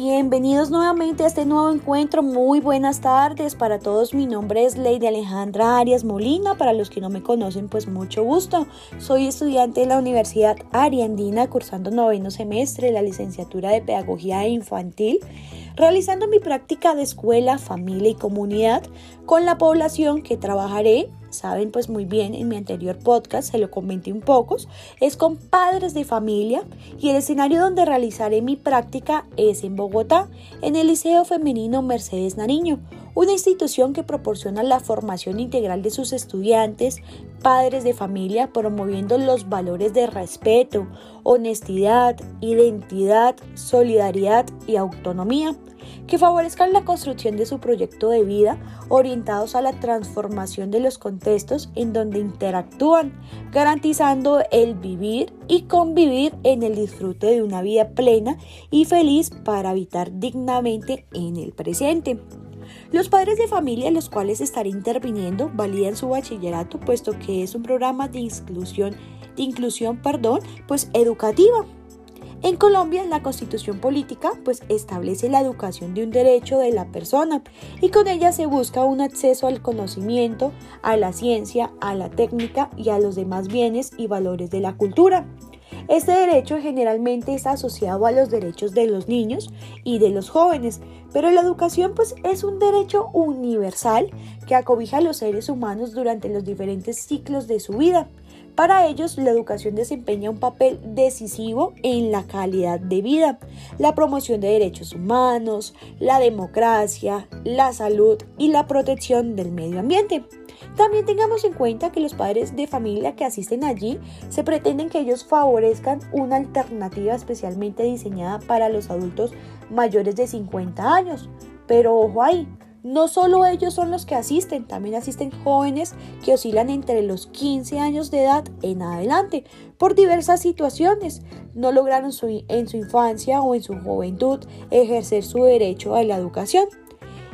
Bienvenidos nuevamente a este nuevo encuentro. Muy buenas tardes para todos. Mi nombre es Lady Alejandra Arias Molina. Para los que no me conocen, pues mucho gusto. Soy estudiante de la Universidad Ariandina, cursando noveno semestre la licenciatura de Pedagogía Infantil, realizando mi práctica de escuela, familia y comunidad con la población que trabajaré saben pues muy bien, en mi anterior podcast se lo comenté un poco, es con padres de familia y el escenario donde realizaré mi práctica es en Bogotá, en el Liceo Femenino Mercedes Nariño, una institución que proporciona la formación integral de sus estudiantes, padres de familia, promoviendo los valores de respeto, honestidad, identidad, solidaridad y autonomía que favorezcan la construcción de su proyecto de vida orientados a la transformación de los contextos en donde interactúan, garantizando el vivir y convivir en el disfrute de una vida plena y feliz para habitar dignamente en el presente. Los padres de familia los cuales estaré interviniendo validan su bachillerato puesto que es un programa de inclusión, de inclusión, perdón, pues educativa en Colombia, la constitución política pues establece la educación de un derecho de la persona y con ella se busca un acceso al conocimiento, a la ciencia, a la técnica y a los demás bienes y valores de la cultura. Este derecho generalmente está asociado a los derechos de los niños y de los jóvenes, pero la educación pues es un derecho universal que acobija a los seres humanos durante los diferentes ciclos de su vida. Para ellos, la educación desempeña un papel decisivo en la calidad de vida, la promoción de derechos humanos, la democracia, la salud y la protección del medio ambiente. También tengamos en cuenta que los padres de familia que asisten allí se pretenden que ellos favorezcan una alternativa especialmente diseñada para los adultos mayores de 50 años. Pero ojo ahí, no solo ellos son los que asisten, también asisten jóvenes que oscilan entre los 15 años de edad en adelante por diversas situaciones. No lograron en su infancia o en su juventud ejercer su derecho a la educación.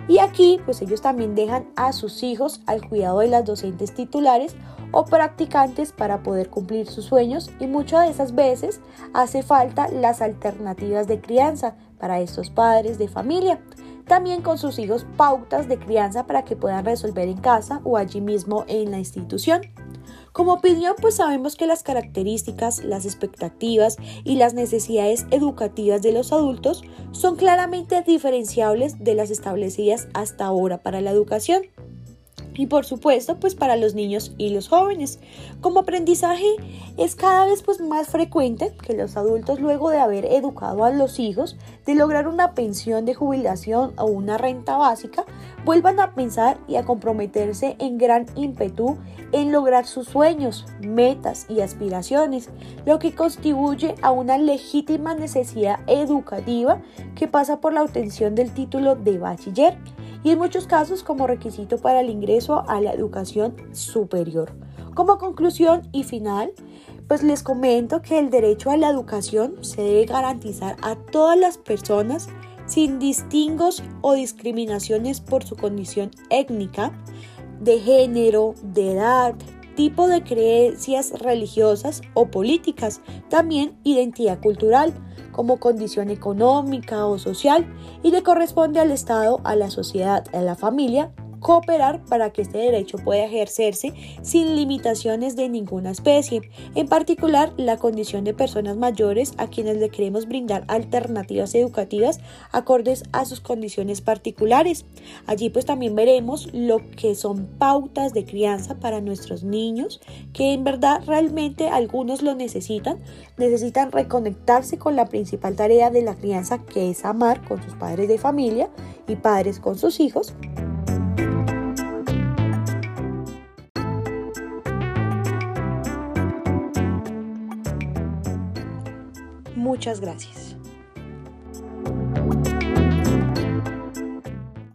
Y aquí, pues ellos también dejan a sus hijos al cuidado de las docentes titulares o practicantes para poder cumplir sus sueños y muchas de esas veces hace falta las alternativas de crianza para estos padres de familia también con sus hijos pautas de crianza para que puedan resolver en casa o allí mismo en la institución. Como opinión, pues sabemos que las características, las expectativas y las necesidades educativas de los adultos son claramente diferenciables de las establecidas hasta ahora para la educación y por supuesto pues para los niños y los jóvenes. Como aprendizaje es cada vez pues más frecuente que los adultos luego de haber educado a los hijos de lograr una pensión de jubilación o una renta básica vuelvan a pensar y a comprometerse en gran ímpetu en lograr sus sueños, metas y aspiraciones, lo que contribuye a una legítima necesidad educativa que pasa por la obtención del título de bachiller y en muchos casos como requisito para el ingreso a la educación superior. Como conclusión y final, pues les comento que el derecho a la educación se debe garantizar a todas las personas sin distingos o discriminaciones por su condición étnica, de género, de edad, tipo de creencias religiosas o políticas, también identidad cultural como condición económica o social y le corresponde al Estado, a la sociedad, a la familia cooperar para que este derecho pueda ejercerse sin limitaciones de ninguna especie, en particular la condición de personas mayores a quienes le queremos brindar alternativas educativas acordes a sus condiciones particulares. Allí pues también veremos lo que son pautas de crianza para nuestros niños, que en verdad realmente algunos lo necesitan, necesitan reconectarse con la principal tarea de la crianza que es amar con sus padres de familia y padres con sus hijos. Muchas gracias.